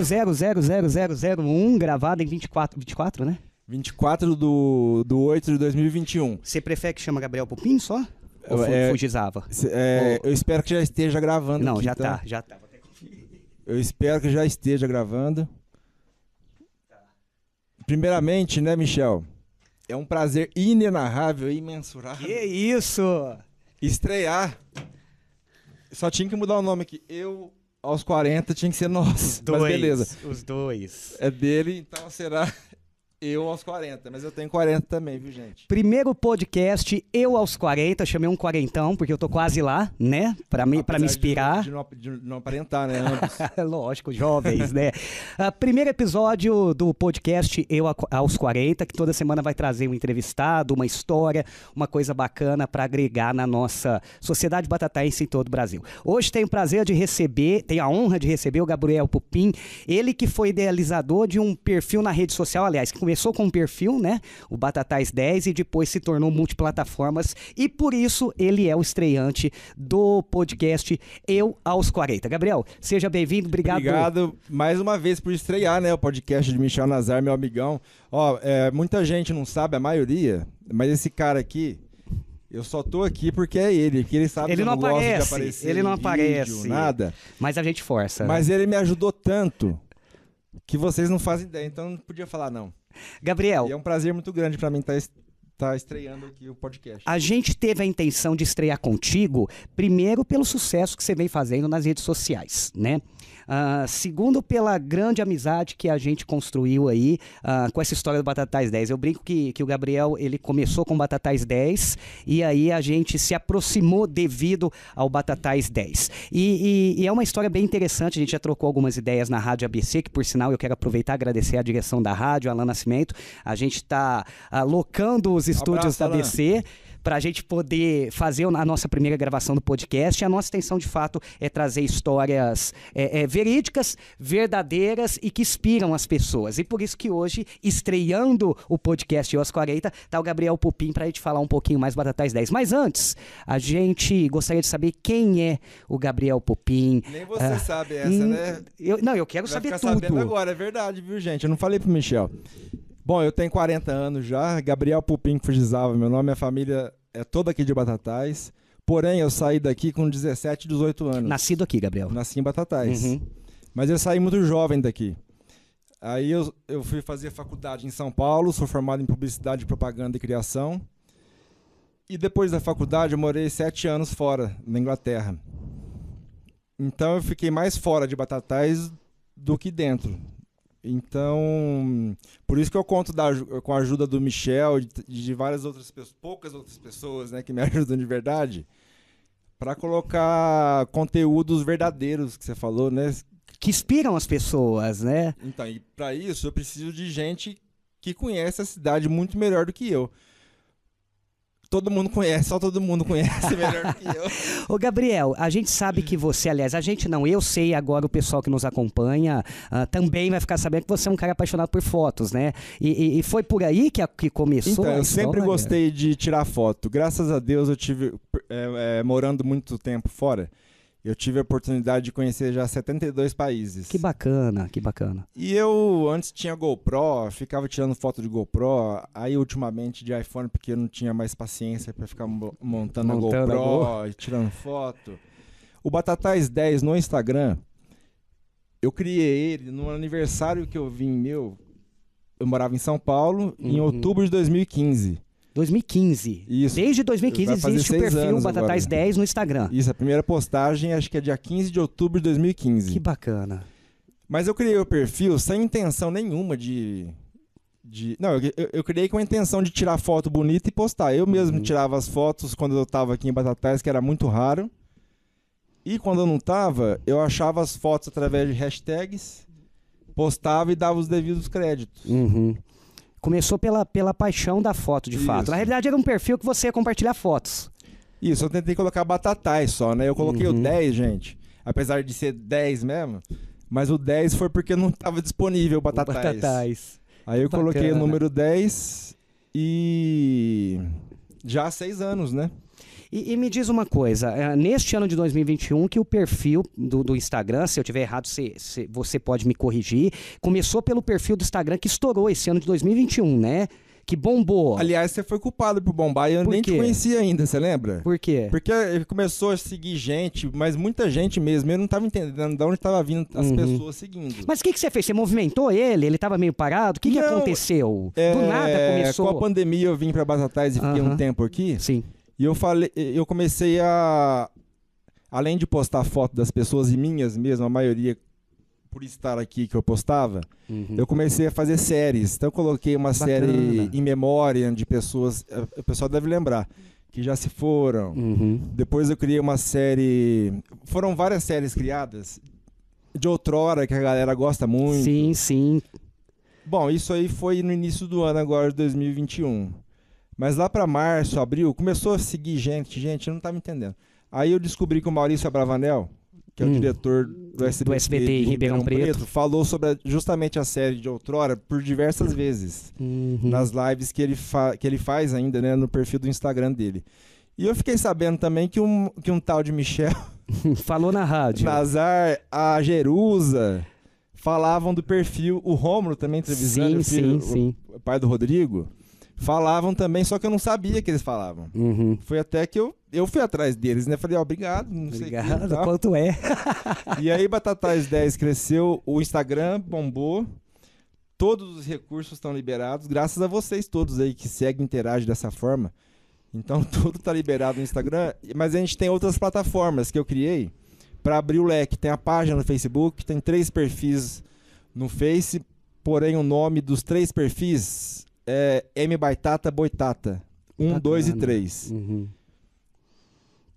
episódio 000001, gravado em 24, 24, né? 24 do, do 8 de 2021. Você prefere que chama Gabriel Pupim só? Ou É, Fujizava? É, Eu espero que já esteja gravando. Não, aqui, já tá? tá, já tá. Eu espero que já esteja gravando. Primeiramente, né, Michel? É um prazer inenarrável e imensurável Que isso? estrear. Só tinha que mudar o nome aqui. Eu, aos 40, tinha que ser nós. Dois. Mas beleza. Os dois. É dele, então será eu aos 40. Mas eu tenho 40 também, viu, gente? Primeiro podcast, eu aos 40, chamei um quarentão, porque eu tô quase lá, né? Pra me, pra me Apesar de inspirar. não- De, não, de não aparentar, né? Lógico, jovens, né? Ah, primeiro episódio do podcast Eu aos 40, que toda semana vai trazer um entrevistado, uma história, uma coisa bacana para agregar na nossa sociedade batataense em todo o Brasil. Hoje tenho o prazer de receber, tenho a honra de receber o Gabriel Pupim, ele que foi idealizador de um perfil na rede social, aliás, que começou com um perfil, né? O Batatais 10 e depois se tornou multiplataformas e por isso ele é o estreante do podcast Eu aos 40. Gabriel, seja bem-vindo, obrigado. Obrigado mais uma vez por estrear, né, o podcast de Michel Nazar, meu amigão. Ó, é, muita gente não sabe, a maioria, mas esse cara aqui, eu só tô aqui porque é ele, que ele sabe Ele que eu não não gosto de aparece, aparecer ele não vídeo, aparece. nada. Mas a gente força. Mas ele me ajudou tanto que vocês não fazem ideia, então não podia falar não. Gabriel, E é um prazer muito grande pra mim estar tá estreando aqui o podcast. a gente teve a intenção de estrear contigo, primeiro pelo sucesso que você vem fazendo nas redes sociais, né? Ah, segundo, pela grande amizade que a gente construiu aí ah, com essa história do Batatais 10. Eu brinco que, que o Gabriel ele começou com Batatais 10 e aí a gente se aproximou devido ao Batatais 10. E, e- e é uma história bem interessante, a gente já trocou algumas ideias na Rádio ABC, que por sinal eu quero aproveitar e agradecer a direção da rádio, Alan Nascimento. A gente está locando os estúdios da Alan. Para a gente poder fazer a nossa primeira gravação do podcast. A nossa intenção, de fato, é trazer histórias é, é, verídicas, verdadeiras e que inspiram as pessoas. E por isso que hoje, estreando o podcast Os 40, tá o Gabriel Pupim para a gente falar um pouquinho mais Batatais 10. Mas antes, a gente gostaria de saber quem é o Gabriel Pupim. Nem você Ah, sabe essa, hum, né? eu- não, eu quero Vai saber tudo. sabendo agora, é verdade, viu, gente? Eu não falei pro Michel. Bom, eu tenho 40 anos já, Gabriel Pupim Fujizava, meu nome, minha família é toda aqui de Batatais. Porém, eu saí daqui com 17, 18 anos. Nascido aqui, Gabriel. Nasci em Batatais. Uhum. Mas eu saí muito jovem daqui. Aí eu, eu fui fazer faculdade em São Paulo, sou formado em publicidade, propaganda e criação. E depois da faculdade eu morei sete anos fora, na Inglaterra. Então eu fiquei mais fora de Batatais do que dentro. Então, por isso que eu conto da com a ajuda do Michel e de, de várias outras pessoas, poucas outras pessoas, né, que me ajudam de verdade, para colocar conteúdos verdadeiros que você falou, né, que inspiram as pessoas, né? Então, e para isso eu preciso de gente que conhece a cidade muito melhor do que eu todo mundo conhece, só todo mundo conhece melhor que eu. Ô Gabriel, a gente sabe que você, aliás, a gente não, eu sei agora o pessoal que nos acompanha uh, também vai ficar sabendo que você é um cara apaixonado por fotos, né? E, e, e foi por aí que, a, que começou Então, eu sempre gostei de tirar foto. Graças a Deus eu tive, é, é, morando muito tempo fora, eu tive a oportunidade de conhecer já 72 países. Que bacana, que bacana. E eu antes tinha GoPro, ficava tirando foto de GoPro, aí ultimamente de iPhone porque eu não tinha mais paciência para ficar montando, montando, a GoPro e tirando foto. O Batatais 10 no Instagram, eu criei ele no aniversário que eu vim meu. Eu morava em São Paulo uhum. em outubro de 2015. 2015. Isso. Desde 2015 existe o perfil Batatais agora. 10 no Instagram. Isso, a primeira postagem acho que é dia 15 de outubro de 2015. Que bacana. Mas eu criei o perfil sem intenção nenhuma de. de não, eu, eu, criei com a intenção de tirar foto bonita e postar. Eu mesmo uhum. tirava as fotos quando eu estava aqui em Batatais, que era muito raro. E quando eu não estava, eu achava as fotos através de hashtags, postava e dava os devidos créditos. Uhum. Começou pela, pela paixão da foto, de Isso. fato. Na realidade, era um perfil que você ia compartilhar fotos. Isso, eu tentei colocar batatais só, né? Eu coloquei uhum. o 10, gente. Apesar de ser 10 mesmo. Mas o 10 foi porque não estava disponível o batatais. O batatais. Aí eu Bacana. coloquei o número 10 e. Já há seis anos, né? E, e, me diz uma coisa, é, neste ano de 2021, que o perfil do, do Instagram, se eu tiver errado, se, se, você pode me corrigir, começou pelo perfil do Instagram que estourou esse ano de 2021, né? que bombou. Aliás, você foi culpado por bombar e eu por nem quê? te conhecia ainda, você lembra? Por quê? Porque ele começou a seguir gente, mas muita gente mesmo. Eu não estava entendendo de onde estava vindo as uhum. pessoas seguindo. Mas o que, que você fez? Você movimentou ele? Ele estava meio parado? O que, que aconteceu? É... Do nada começou. Com a pandemia eu vim para Batatais e fiquei uhum. um tempo aqui. Sim. E eu falei, eu comecei a além de postar foto das pessoas e minhas mesmo, a maioria por estar aqui que eu postava, uhum. eu comecei a fazer séries. Então eu coloquei uma Bacana. série em memória de pessoas, eh, o pessoal deve lembrar, que já se foram. Uhum. Depois eu criei uma série, foram várias séries criadas de outrora que a galera gosta muito. Sim, sim. Bom, isso aí foi no início do ano agora de 2021. Mas lá para março, abril, começou a seguir gente, gente, eu não estava entendendo. Aí eu descobri que o Maurício Abravanel, que é o hum. diretor do SBT, do SBT em Ribeirão Preto. Preto, falou sobre justamente a série de outrora por diversas vezes uhum. nas lives que ele, que ele faz ainda, né, no perfil do Instagram dele. E eu fiquei sabendo também que um, que um tal de Michel falou na rádio. Nazar, a Jerusa falavam do perfil, o Rômulo também entrevistando sim, o, filho, sim, sim. o pai do Rodrigo falavam também, só que eu não sabia que eles falavam. Uhum. Foi até que eu, eu fui atrás deles, né? Falei, ó, oh, obrigado, não obrigado, sei que, quanto é. e aí Batatais 10 cresceu, o Instagram bombou, todos os recursos estão liberados, graças a vocês todos aí que seguem e interagem dessa forma. Então tudo está liberado no Instagram, mas a gente tem outras plataformas que eu criei para abrir o leque. Tem a página no Facebook, tem três perfis no Face, porém o nome dos três perfis é M Baitata Boitata. Um, dois e três. Uhum.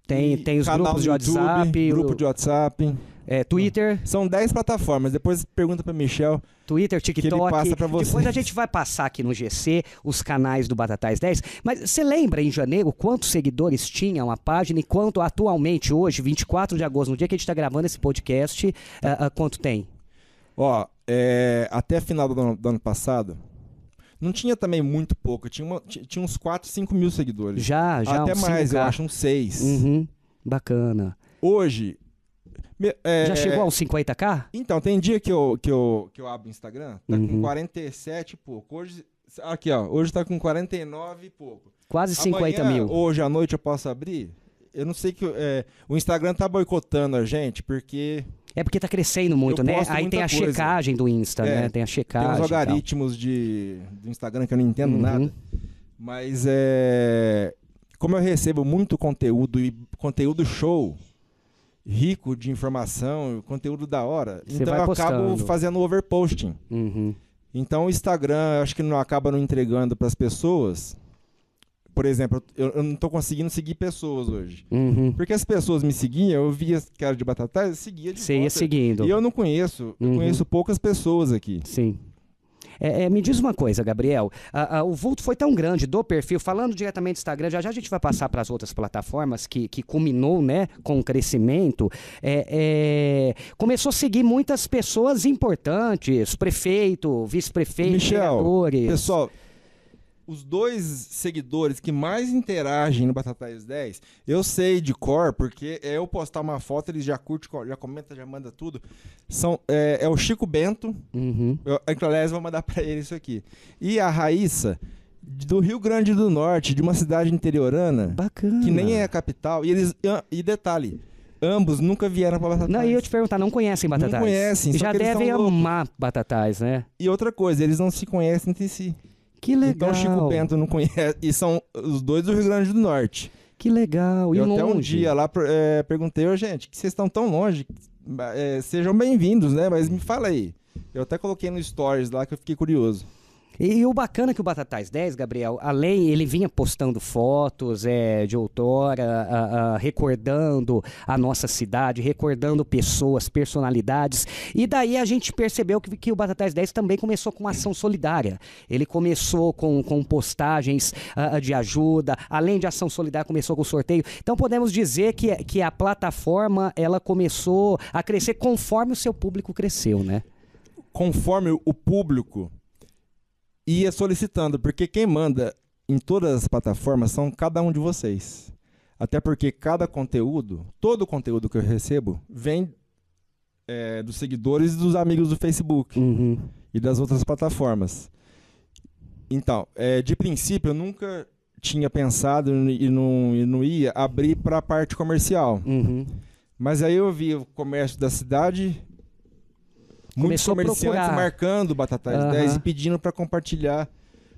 Tem, e tem os grupos de YouTube, WhatsApp. Grupo o... de WhatsApp. É, Twitter. São 10 plataformas. Depois pergunta para Michel. Twitter, TikTok. passa pra Depois a gente vai passar aqui no GC os canais do Batatais 10. Mas você lembra em janeiro quantos seguidores tinham a página e quanto atualmente, hoje, 24 de agosto, no dia que a gente está gravando esse podcast, uh, uh, quanto tem? Ó, é, até final do ano, do ano passado, não tinha também muito pouco, tinha, uma, tinha uns 4, 5 mil seguidores. Já, já. Até mais, 5K. eu acho, uns 6. Uhum, bacana. Hoje. É, já chegou aos 50k? Então, tem dia que eu, que eu, que eu abro o Instagram, tá uhum. com 47 e pouco. Hoje, aqui, ó, hoje tá com 49 e pouco. Quase 50 Amanhã, mil. Hoje à noite eu posso abrir? Eu não sei que. É, o Instagram tá boicotando a gente, porque é porque tá crescendo muito, eu né? Aí tem a coisa. checagem do Insta, é, né? Tem a checagem. Tem os algoritmos de, do Instagram que eu não entendo uhum. nada. Mas é. Como eu recebo muito conteúdo e conteúdo show, rico de informação, conteúdo da hora, Você então eu postando. acabo fazendo overposting. Uhum. Então o Instagram, acho que não acaba não entregando para as pessoas por exemplo, eu, eu não tô conseguindo seguir pessoas hoje. Uhum. Porque as pessoas me seguiam, eu via era de Batatais, eu seguia de Você ia seguindo. E eu não conheço, eu Uhum. conheço poucas pessoas aqui. Sim. É, é, me diz uma coisa, Gabriel. A- a- o vulto foi tão grande do perfil, falando diretamente do Instagram, já já a gente vai passar para as outras plataformas que, que culminou né, com o crescimento. É, é, começou a seguir muitas pessoas importantes, prefeito, vice-prefeito, Michel, vereadores. Pessoal, os dois seguidores que mais interagem no Batatais 10, eu sei de cor, porque é eu postar uma foto, eles já curtem, já comentam, já manda tudo. São, é, é o Chico Bento, Uhum. eu, aliás, vou mandar pra ele isso aqui. E a Raíssa, do Rio Grande do Norte, de uma cidade interiorana, Bacana. que nem é a capital. E eles e detalhe, ambos nunca vieram pra Batatais. Não, e eu te perguntar, não conhecem Batatais? conhecem, só Já devem amar Batatais, né? E outra coisa, eles não se conhecem entre si. Que legal. Então Chico Bento não conhece. E são os dois do Rio Grande do Norte. Que legal. E eu até um longe? dia lá é, perguntei, ô gente, que vocês estão tão longe. É, sejam bem-vindos, né? Mas me fala aí. Eu até coloquei no Stories lá que eu fiquei curioso. E, e o bacana é que o Batatais 10, Gabriel, além, ele vinha postando fotos é, de outrora, a- a- recordando a nossa cidade, recordando pessoas, personalidades. E daí a gente percebeu que, que o Batatais 10 também começou com ação solidária. Ele começou com, com postagens de ajuda, além de ação solidária, começou com sorteio. Então podemos dizer que, que a plataforma ela começou a crescer conforme o seu público cresceu, né? Conforme o público ia solicitando, porque quem manda em todas as plataformas são cada um de vocês. Até porque cada conteúdo, todo o conteúdo que eu recebo, vem é, dos seguidores e dos amigos do Facebook. Uhum. e das outras plataformas. Então, é, de princípio, eu nunca tinha pensado e não, e não ia abrir para a parte comercial. Uhum. Mas aí eu vi o comércio da cidade, muitos comerciantes marcando Batatais Aham. 10 e pedindo para compartilhar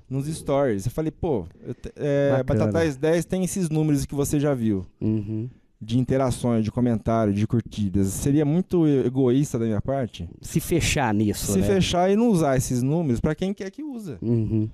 nos stories. Eu falei, pô, eu é. Batatais 10 tem esses números que você já viu. Uhum. De interações, de comentários, de curtidas. Seria muito egoísta da minha parte Se fechar nisso, se né? fechar e não usar esses números para quem quer que usa. Uhum.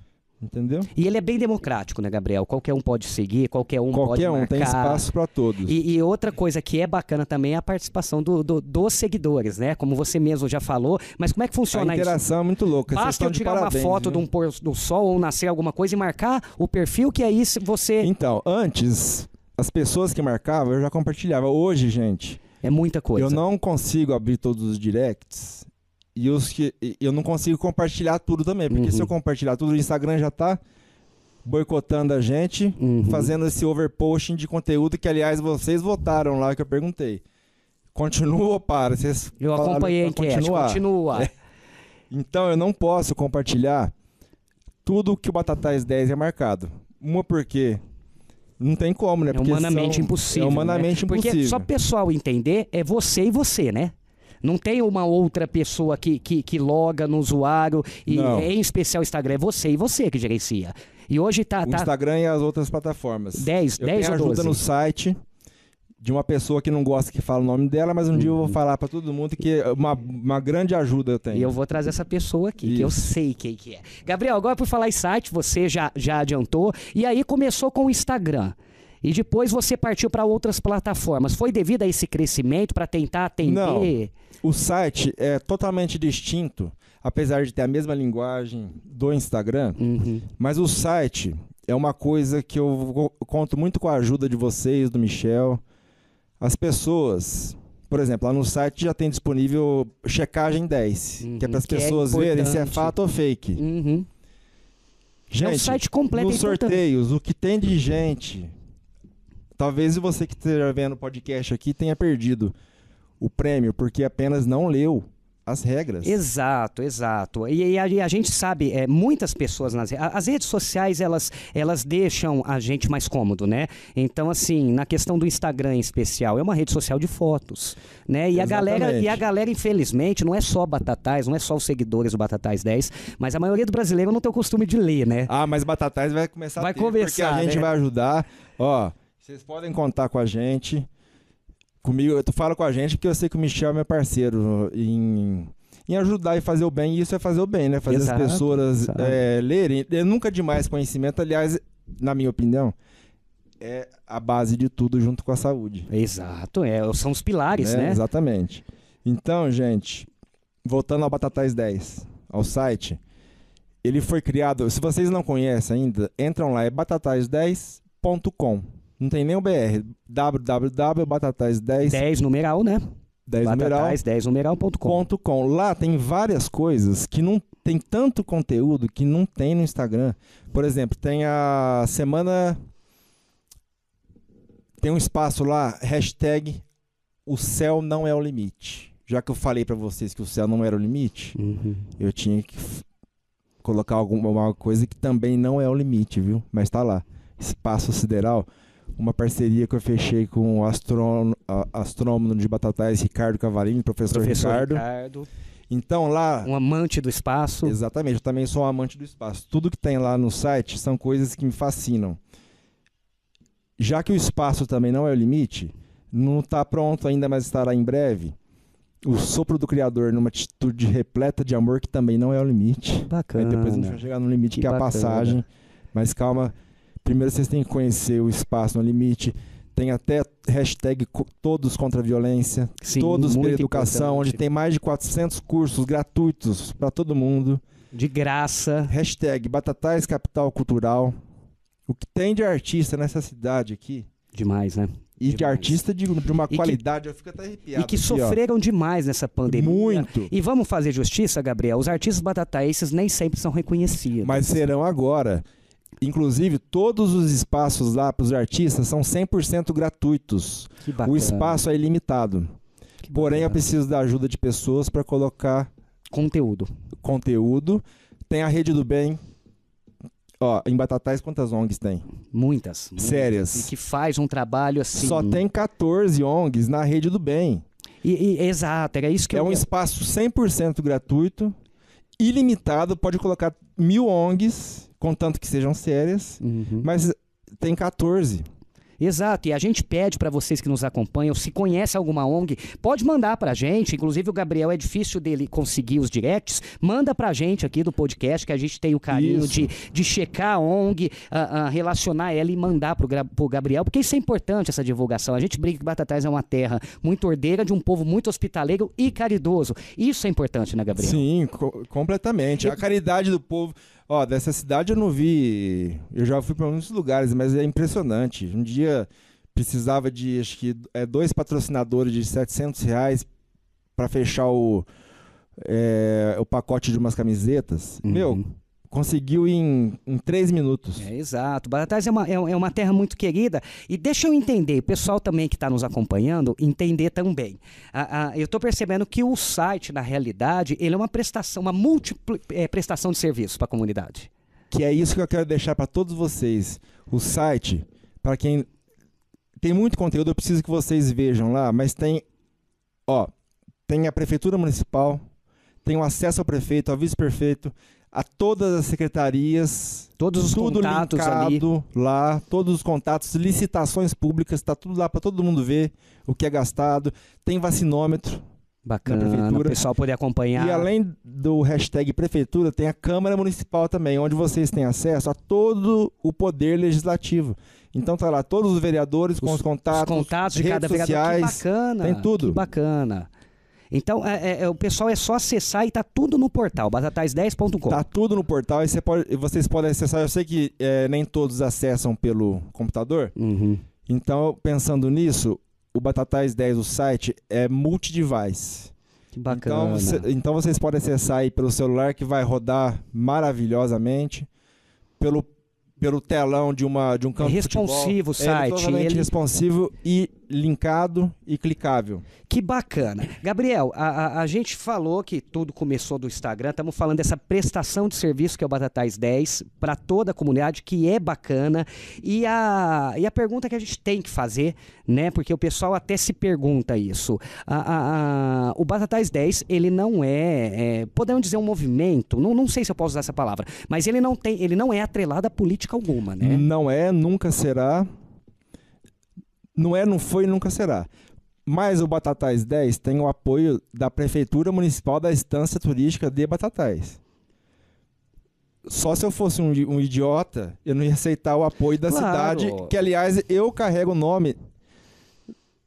Entendeu? E ele é bem democrático, né, Gabriel? Qualquer um pode seguir, qualquer um pode Qualquer um marcar. tem espaço para todos. E, e outra coisa que é bacana também é a participação do- do- dos seguidores, né? Como você mesmo já falou. Mas como é que a funciona isso? interação é muito louca. Basta eu tirar parabéns, uma foto viu? de um pôr do sol ou nascer alguma coisa e marcar o perfil, que aí você. Então, antes, as pessoas que marcavam, eu já compartilhava. Hoje, gente, É muita coisa. eu não consigo abrir todos os directs. E os que eu não consigo compartilhar tudo também. Porque Uhum. se eu compartilhar tudo, o Instagram já tá boicotando a gente, Uhum. fazendo esse overposting de conteúdo que, aliás, vocês votaram lá que eu perguntei. Continua ou para? Vocês Eu acompanhei a enquete. continuar. Continua. É. Então eu não posso compartilhar tudo que o Batatais 10 é marcado. Uma porque não tem como, né? É Porque humanamente são- impossível. É humanamente né? Porque impossível. só pro pessoal entender, é você e você, né? Não tem uma outra pessoa que, que, que loga no usuário, e Não. em especial o Instagram, é você e você que gerencia. E hoje tá, O tá Instagram e as outras plataformas. 10, Eu 10 tenho ajuda 12. no site de uma pessoa que não gosta que fala o nome dela, mas um dia eu vou falar pra todo mundo que é uma, uma grande ajuda eu tenho. E eu vou trazer essa pessoa aqui, que eu Isso. sei quem que é. Gabriel, agora por falar em site, você já, já adiantou. E aí começou com o Instagram. E depois você partiu para outras plataformas. Foi devido a esse crescimento para tentar atender? O site é totalmente distinto, apesar de ter a mesma linguagem do Instagram. Uhum. Mas o site é uma coisa que eu co- conto muito com a ajuda de vocês, do Michel. As pessoas, por exemplo, lá no site já tem disponível checagem 10, Uhum, que é para as é pessoas verem se é fato ou fake. Uhum. Gente, é um site completo nos é importante. sorteios, o que tem de gente, talvez você que esteja vendo o podcast aqui tenha perdido o prêmio porque apenas não leu as regras. Exato, exato. E, e a, e a gente sabe, é, muitas pessoas nas a- as redes sociais elas, elas deixam a gente mais cômodo, né? Então assim, na questão do Instagram em especial, é uma rede social de fotos, né? E a galera, e a galera infelizmente não é só Batatais, não é só os seguidores do Batatais 10, mas a maioria do brasileiro não tem o costume de ler, né? Ah, mas Batatais vai começar Vai a ter, porque a gente né? vai ajudar. Ó, vocês podem contar com a gente. Comigo, tu fala com a gente porque eu sei que o Michel é meu parceiro em, em ajudar e fazer o bem. E isso é fazer o bem, né? Fazer Exato, as pessoas é, lerem. É nunca demais conhecimento. Aliás, na minha opinião, é a base de tudo junto com a saúde. Exato, é, são os pilares, né? Exatamente. Então, gente, voltando ao Batatais 10, ao site, ele foi criado, se vocês não conhecem ainda, entram lá, é batatais10.com. Não tem nem o BR, www.batatais10 10 numeral, né? 10 numeral, Batatais 10 numeral.com. Lá tem várias coisas que não tem tanto conteúdo que não tem no Instagram. Por exemplo, tem a semana. Tem um espaço lá, hashtag o céu não é o limite. Já que eu falei pra vocês que o céu não era o limite, Uhum. eu tinha que colocar alguma coisa que também não é o limite, viu? Mas tá lá. Espaço Sideral, uma parceria que eu fechei com o astrônomo, de Batatais, Ricardo Cavarini, professor, Professor Ricardo. Ricardo, Então lá, um amante do espaço. exatamente, eu também sou um amante do espaço. Tudo que tem lá no site são coisas que me fascinam. Já que o espaço também não é o limite, não está pronto ainda, mas estará em breve. O sopro do Criador numa atitude repleta de amor que também não é o limite. Aí Bacana. depois a gente vai chegar no limite Que que, é a bacana. passagem. Mas calma, primeiro vocês têm que conhecer o espaço no limite. Tem até hashtag todos contra a violência, Sim, todos pela educação, onde tem mais de 400 cursos gratuitos para todo mundo. De graça. Hashtag Batatais Capital Cultural. O que tem de artista nessa cidade aqui, Demais, né? e de Demais. artista de, de uma que- qualidade, eu fico até arrepiado. e que aqui, ó. sofreram demais nessa pandemia. Muito. E vamos fazer justiça, Gabriel. Os artistas batataenses nem sempre são reconhecidos. Mas serão agora. Inclusive, todos os espaços lá para os artistas são 100% gratuitos. O espaço é ilimitado. Porém, eu preciso da ajuda de pessoas para colocar Conteúdo. conteúdo. Tem a Rede do Bem. Ó, em Batatais, quantas ONGs tem? Muitas. muitas. Sérias. E que faz um trabalho assim. Só tem 14 ONGs na Rede do Bem. E, e- exato, era isso que é eu um espaço 100% gratuito, ilimitado, pode colocar mil ONGs, contanto que sejam sérias, Uhum. mas tem 14. Exato, e a gente pede para vocês que nos acompanham, se conhece alguma ONG, pode mandar pra gente. Inclusive o Gabriel é difícil dele conseguir os directs. Manda pra gente aqui do podcast que a gente tem o carinho Isso. de, de checar a ONG, ah, ah, relacionar ela e mandar pro, Gra- pro Gabriel, porque isso é importante essa divulgação. A gente brinca que Batatais é uma terra muito ordeira, de um povo muito hospitaleiro e caridoso. Isso é importante, né, Gabriel? Sim, co- completamente. A caridade do povo. Ó, dessa cidade eu não vi. Eu já fui para muitos lugares, mas é impressionante. Um dia precisava de, acho que, é, dois patrocinadores de 700 reais para fechar o, é, o pacote de umas camisetas. Uhum. Meu, conseguiu em, em três minutos. É, exato. Batatais é uma, é, é uma terra muito querida. E deixa eu entender, o pessoal também que está nos acompanhando, entender também. Ah, ah, eu estou percebendo que o site, na realidade, ele é uma prestação, uma múltipla eh, prestação de serviços para a comunidade. que é isso que eu quero deixar para todos vocês. O site, para quem tem muito conteúdo, eu preciso que vocês vejam lá, mas tem, ó, tem a prefeitura municipal, tem o acesso ao prefeito, ao vice-prefeito, a todas as secretarias, Todos os tudo contatos ali. linkado lá, todos os contatos, licitações públicas, está tudo lá para todo mundo ver o que é gastado. Tem vacinômetro. Bacana, o prefeitura. pessoal poder acompanhar. E além do hashtag prefeitura, tem a Câmara Municipal também, onde vocês têm acesso a todo o poder legislativo. Então tá lá todos os vereadores com Os- os contatos, os contatos de redes cada vereador. Que sociais. bacana. tem tudo. Que bacana. Então, é, é, é, o pessoal é só acessar e tá tudo no portal, batatais10.com. Tá tudo no portal e você pode- vocês podem acessar. Eu sei que é, nem todos acessam pelo computador. Uhum. Então, pensando nisso, o Batatais 10, o site, é multi-device. Que bacana. Então, você- então vocês podem acessar aí pelo celular que vai rodar maravilhosamente. Pelo, pelo telão de, uma, de um campo de futebol. responsivo o É site, totalmente ele- responsivo e linkado e clicável. Que bacana. Gabriel, a, a- a gente falou que tudo começou do Instagram, estamos falando dessa prestação de serviço que é o Batatais 10 para toda a comunidade, que é bacana. E a, e a pergunta que a gente tem que fazer, né? Porque o pessoal até se pergunta isso. A- a- o Batatais 10, ele não é, é, podemos dizer, um movimento, não, não sei se eu posso usar essa palavra, mas ele não tem, ele não é atrelado a política alguma, né? Não é, nunca será. Não é, não foi e nunca será. Mas o Batatais 10 tem o apoio da Prefeitura Municipal da Estância Turística de Batatais. só se eu fosse um, um idiota, eu não ia aceitar o apoio da Claro. cidade, que aliás eu carrego o nome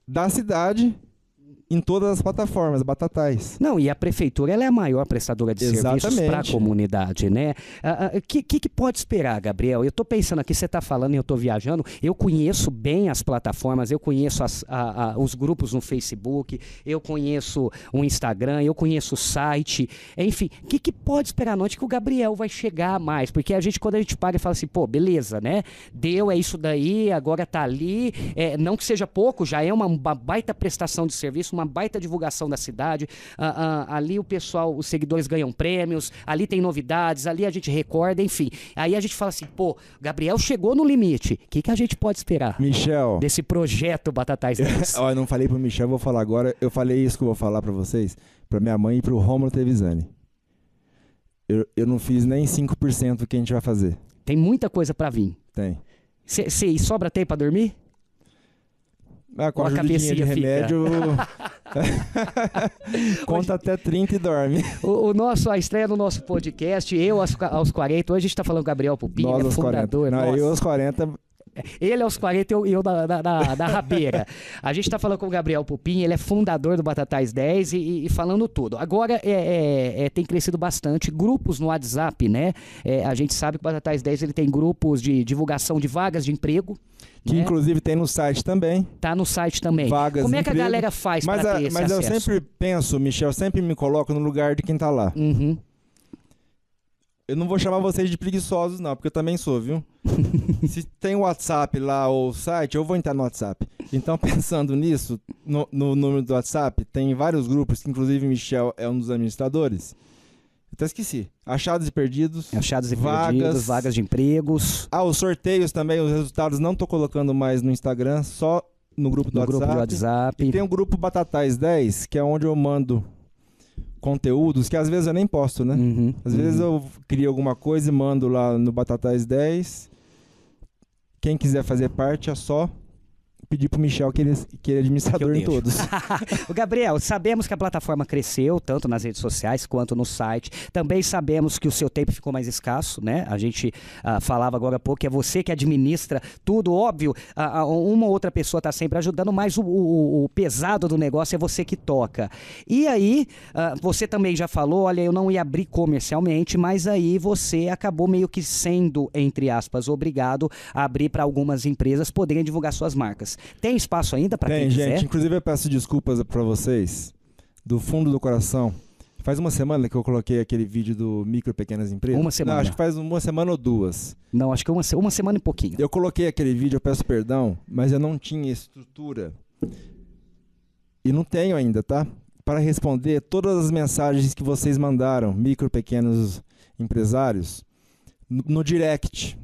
da cidade em todas as plataformas, Batatais. Não, e a prefeitura ela é a maior prestadora de serviços para a Exatamente. comunidade, né? O que, que, que pode esperar, Gabriel? Eu estou pensando aqui, você está falando e eu estou viajando. Eu conheço bem as plataformas, eu conheço as- a- a- os grupos no Facebook, eu conheço o Instagram, eu conheço o site. Enfim, o que, que pode esperar? Não é que o Gabriel vai chegar mais, porque a gente, quando a gente paga e fala assim, pô, beleza, né? Deu, é isso daí, agora tá ali. É, não que seja pouco, já é uma, uma baita prestação de serviço, uma baita divulgação da cidade. Ah, ah, ali o pessoal, os seguidores ganham prêmios, ali tem novidades, ali a gente recorda, enfim. Aí a gente fala assim, pô, Gabriel chegou no limite. O que, que a gente pode esperar Michel, desse projeto Batatais 10? ó, eu não falei pro Michel, vou falar agora. Eu falei isso que eu vou falar pra vocês, pra minha mãe e pro Romulo Trevisani. Eu, eu não fiz nem 5% do que a gente vai fazer. tem muita coisa pra vir. Tem. E sobra tempo pra dormir? Ah, com Ou a a ajudinha de cabecinha fica? remédio. Conta até 30 e dorme. O, o nosso, a estreia do nosso podcast, eu aos, aos 40, hoje a gente tá falando Gabriel Pupim, Nós ele é aos 40. fundador. Não, eu aos 40. Ele aos 40 e eu, eu da, da, da, da rabeira. A gente tá falando com o Gabriel Pupim, ele é fundador do Batatais 10 e, e- falando tudo. Agora é, é- é- tem crescido bastante grupos no WhatsApp, né? É, a gente sabe que o Batatais 10 ele tem grupos de divulgação de vagas de emprego. Que né? inclusive tem no site também. Tá no site também. Vagas Como é que a emprego. galera faz para a- ter esse mas eu acesso? sempre penso, Michel, sempre me coloco no lugar de quem tá lá. Uhum. Eu não vou chamar vocês de preguiçosos, não, porque eu também sou, viu? Se tem WhatsApp lá ou o site, eu vou entrar no WhatsApp. Então, pensando nisso, no, no número do WhatsApp, tem vários grupos, que inclusive o Michel é um dos administradores. Até esqueci. Achados e perdidos. Achados e Vagas. perdidos, vagas de empregos. Ah, os sorteios também, os resultados não tô colocando mais no Instagram, só no grupo do No grupo WhatsApp. de WhatsApp. E tem o grupo Batatais 10, que é onde eu mando conteúdos que às vezes eu nem posto, né? Uhum, Às vezes uhum. eu crio alguma coisa e mando lá no Batatais 10. Quem quiser fazer parte é só pedir pro Michel que ele, que ele é administrador em todos. O Gabriel, sabemos que a plataforma cresceu, tanto nas redes sociais quanto no site. Também sabemos que o seu tempo ficou mais escasso, né? A gente ah, falava agora há pouco que é você que administra tudo, óbvio. ah, uma ou outra pessoa está sempre ajudando, mas o, o- o pesado do negócio é você que toca. E aí, ah, você também já falou, olha, eu não ia abrir comercialmente, mas aí você acabou meio que sendo, entre aspas, obrigado a abrir para algumas empresas poderem divulgar suas marcas. Tem espaço ainda para quem Tem, quiser? gente. Inclusive eu peço desculpas pra vocês, do fundo do coração. Faz uma semana que eu coloquei aquele vídeo do micro e pequenas empresas. Uma semana. Não, acho que faz uma semana ou duas. Não, acho que uma, uma semana e pouquinho. Eu coloquei aquele vídeo, eu peço perdão, mas eu não tinha estrutura. E não tenho ainda, tá? Para responder todas as mensagens que vocês mandaram, micro pequenos empresários, no, no direct.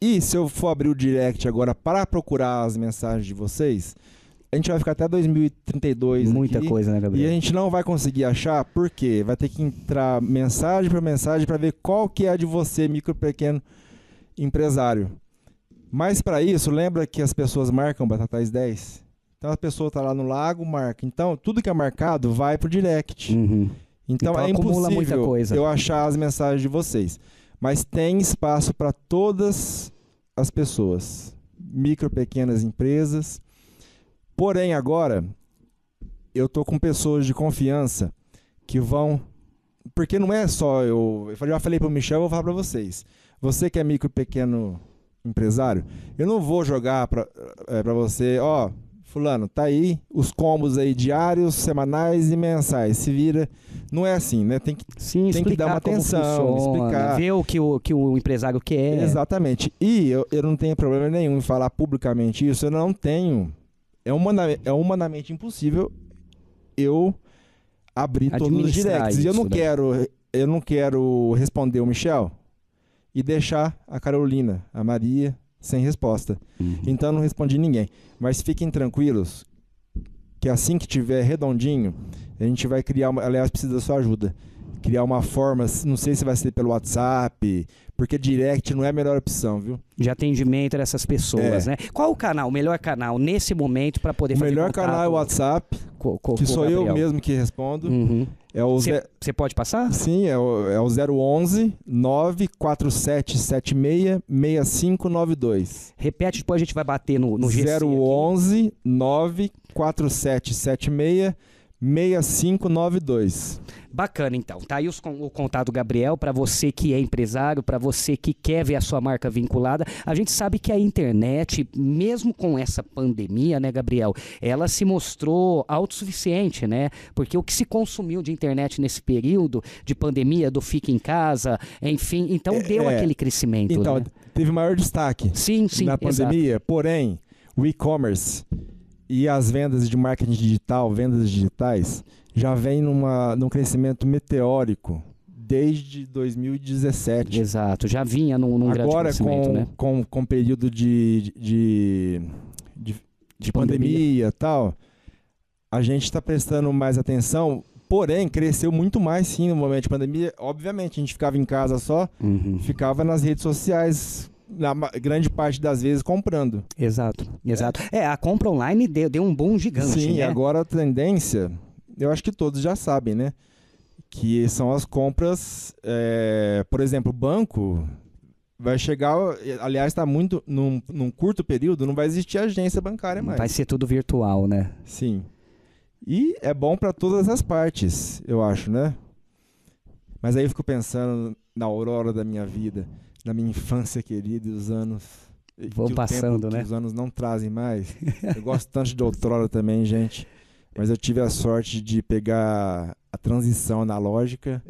E se eu for abrir o direct agora para procurar as mensagens de vocês, a gente vai ficar até 2032 Muita aqui, coisa, né, E a Gabriel? gente não vai conseguir achar, por quê? Vai ter que entrar mensagem por mensagem para ver qual que é a de você, micro pequeno empresário. Mas para isso, lembra que as pessoas marcam Batatais 10? Então a pessoa tá lá no lago, marca. Então, tudo que é marcado vai pro direct. Uhum. Então, Então é impossível coisa. eu achar as mensagens de vocês. Mas tem espaço para todas as pessoas, micro, pequenas empresas. Porém, agora eu tô com pessoas de confiança que vão, porque não é só eu, eu já falei para o Michel, eu vou falar para vocês. Você que é micro, pequeno empresário, eu não vou jogar para para você, ó, fulano, tá aí os combos aí diários, semanais e mensais. Se vira, não é assim, né? Tem que Sim, Tem que dar uma atenção, funciona, explicar. ver o que o, que o empresário quer. Exatamente. E eu, eu não tenho problema nenhum em falar publicamente isso. Eu não tenho. É, humana, é humanamente impossível eu abrir todos os directs. E eu não né? quero. Eu não quero responder o Michel e deixar a Carolina, a Maria, sem resposta. Uhum. Então não respondi ninguém. Mas fiquem tranquilos que assim que tiver redondinho, a gente vai criar uma. Aliás, precisa da sua ajuda. Criar uma forma, não sei se vai ser pelo WhatsApp, porque direct não é a melhor opção, viu? De atendimento dessas pessoas, É. né? Qual o canal, o melhor canal nesse momento para poder O fazer melhor contato canal é o WhatsApp, co- co- que com o sou eu Gabriel? mesmo que respondo. Uhum. É o Você ze- pode passar? Sim, é o, é o 011 94776 6592. Repete, depois a gente vai bater no, no GC. aqui. 011 94776 6592. Bacana, então. Tá aí os o contato Gabriel para você que é empresário, para você que quer ver a sua marca vinculada. A gente sabe que a internet, mesmo com essa pandemia, né, Gabriel, ela se mostrou autossuficiente, né? Porque o que se consumiu de internet nesse período de pandemia, do fica em casa, enfim, então deu é. aquele crescimento. Então, né? teve maior destaque Sim, sim, na exato. pandemia, porém, o e-commerce e as vendas de marketing digital, vendas digitais, já vem numa, num crescimento meteórico desde 2017. Exato, já vinha num, num grande Agora, crescimento, com, né? com, com o período de, de, de, de pandemia e tal, a gente está prestando mais atenção, porém, cresceu muito mais sim no momento de pandemia. Obviamente, a gente ficava em casa só, Uhum. ficava nas redes sociais, na grande parte das vezes, comprando. Exato, exato. É, a compra online deu, deu um boom gigante, sim, né? agora a tendência, eu acho que todos já sabem, né? Que são as compras, é, por exemplo, o banco vai chegar, aliás, está muito, num, num curto período, não vai existir agência bancária mais. Vai ser tudo virtual, né? Sim. E é bom para todas as partes, eu acho, né? Mas aí eu fico pensando na aurora da minha vida, na minha infância querida e os anos. que Vão o passando, tempo, que né? Os anos não trazem mais. Eu gosto tanto de outrora também, gente. Mas eu tive a sorte de pegar a transição analógica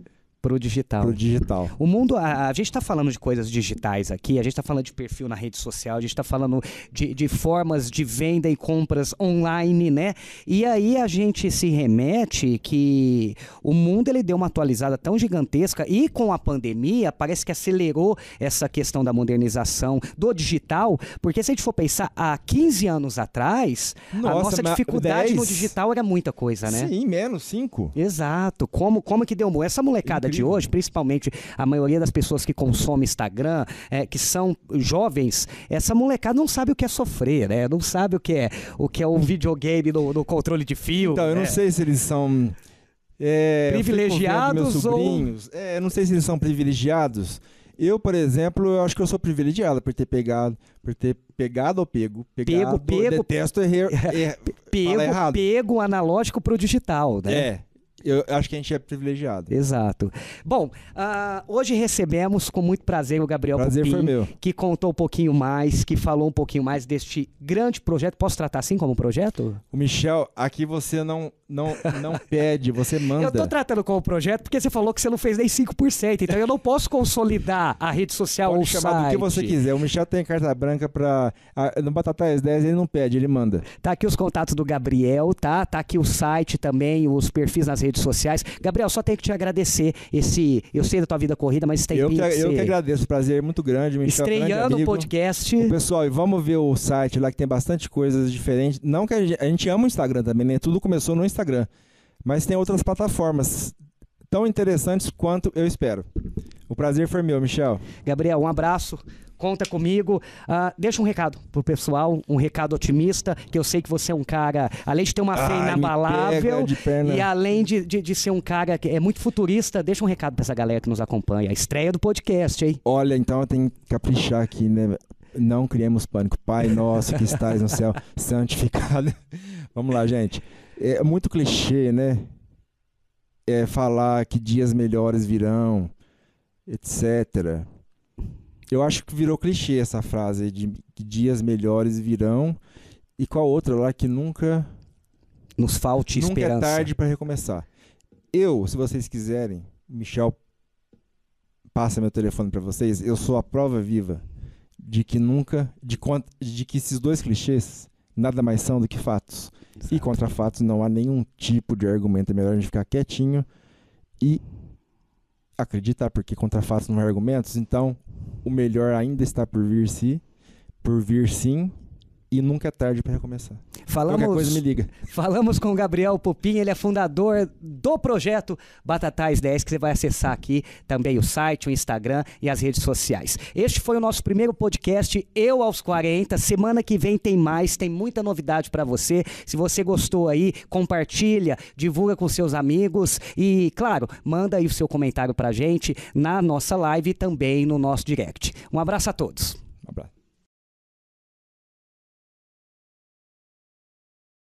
Pro digital. pro digital. O mundo, a, a gente está falando de coisas digitais aqui, a gente está falando de perfil na rede social, a gente está falando de, de formas de venda e compras online, né? E aí a gente se remete que o mundo ele deu uma atualizada tão gigantesca e com a pandemia parece que acelerou essa questão da modernização do digital, porque se a gente for pensar há 15 anos atrás, a Nossa, nossa mas dificuldade no 10? digital era muita coisa, né? Sim, menos cinco. Exato. Como, como que deu? Essa molecada de hoje, principalmente a maioria das pessoas que consomem Instagram, é, que são jovens, essa molecada não sabe o que é sofrer, né? Não sabe o que é o que é um videogame no, no controle de fio. Então, eu não né? sei se eles são. é, Privilegiados ou-. É, eu não sei se eles são privilegiados. Eu, por exemplo, eu acho que eu sou privilegiado por ter pegado, por ter pegado ou pego. Pegado, pego. Detesto errar. er, Pego, errado. pego analógico pro digital, né? É, eu acho que a gente é privilegiado. Exato. Bom, ah, hoje recebemos com muito prazer o Gabriel Prazer Pupim, foi meu. que contou um pouquinho mais, que falou um pouquinho mais deste grande projeto. Posso tratar assim como projeto? O Michel, aqui você não, não, não pede, você manda. Eu tô tratando como projeto porque você falou que você não fez nem 5%, então eu não posso consolidar a rede social ou o Pode chamar do site. que você quiser. O Michel tem carta branca pra. a- No Batatais 10 ele não pede, ele manda. Tá aqui os contatos do Gabriel, tá? Tá aqui o site também, os perfis nas redes sociais. Gabriel, só tenho que te agradecer esse... Eu sei da tua vida corrida, mas esse Eu que, que eu que agradeço, prazer muito grande. Michel, é grande estreando o podcast. Pessoal, e vamos ver o site lá que tem bastante coisas diferentes. Não que a gente, a gente ama o Instagram também, né? Tudo começou no Instagram. Mas tem outras plataformas tão interessantes quanto eu espero. O prazer foi meu, Michel. Gabriel, um abraço. Conta comigo. Ah, deixa um recado pro pessoal, um recado otimista, que eu sei que você é um cara, além de ter uma fé Ai, inabalável, e além de, de, de ser um cara que é muito futurista, deixa um recado pra essa galera que nos acompanha. A estreia do podcast, hein? Olha, então eu tenho que caprichar aqui, né? Não criemos pânico. Pai nosso que estás no céu, santificado. Vamos lá, gente. É muito clichê, né? É falar que dias melhores virão, etc. Eu acho que virou clichê essa frase de que dias melhores virão. E qual outra lá que nunca, Nos falte nunca esperança. é tarde para recomeçar. Eu, se vocês quiserem, Michel passa meu telefone para vocês. Eu sou a prova viva de que nunca, de, de que esses dois clichês nada mais são do que fatos. E contra fatos não há nenhum tipo de argumento. É melhor a gente ficar quietinho e acreditar, porque contra fatos não há argumentos. Então, o melhor ainda está por vir, se, por vir sim. E nunca é tarde para recomeçar. Falamos, Qualquer coisa me liga. Falamos com o Gabriel Pupim, ele é fundador do projeto Batatais 10, que você vai acessar aqui também o site, o Instagram e as redes sociais. Este foi o nosso primeiro podcast, Eu aos 40. Semana que vem tem mais, tem muita novidade para você. Se você gostou aí, compartilha, divulga com seus amigos e, claro, manda aí o seu comentário pra gente na nossa live e também no nosso direct. Um abraço a todos. Um abraço.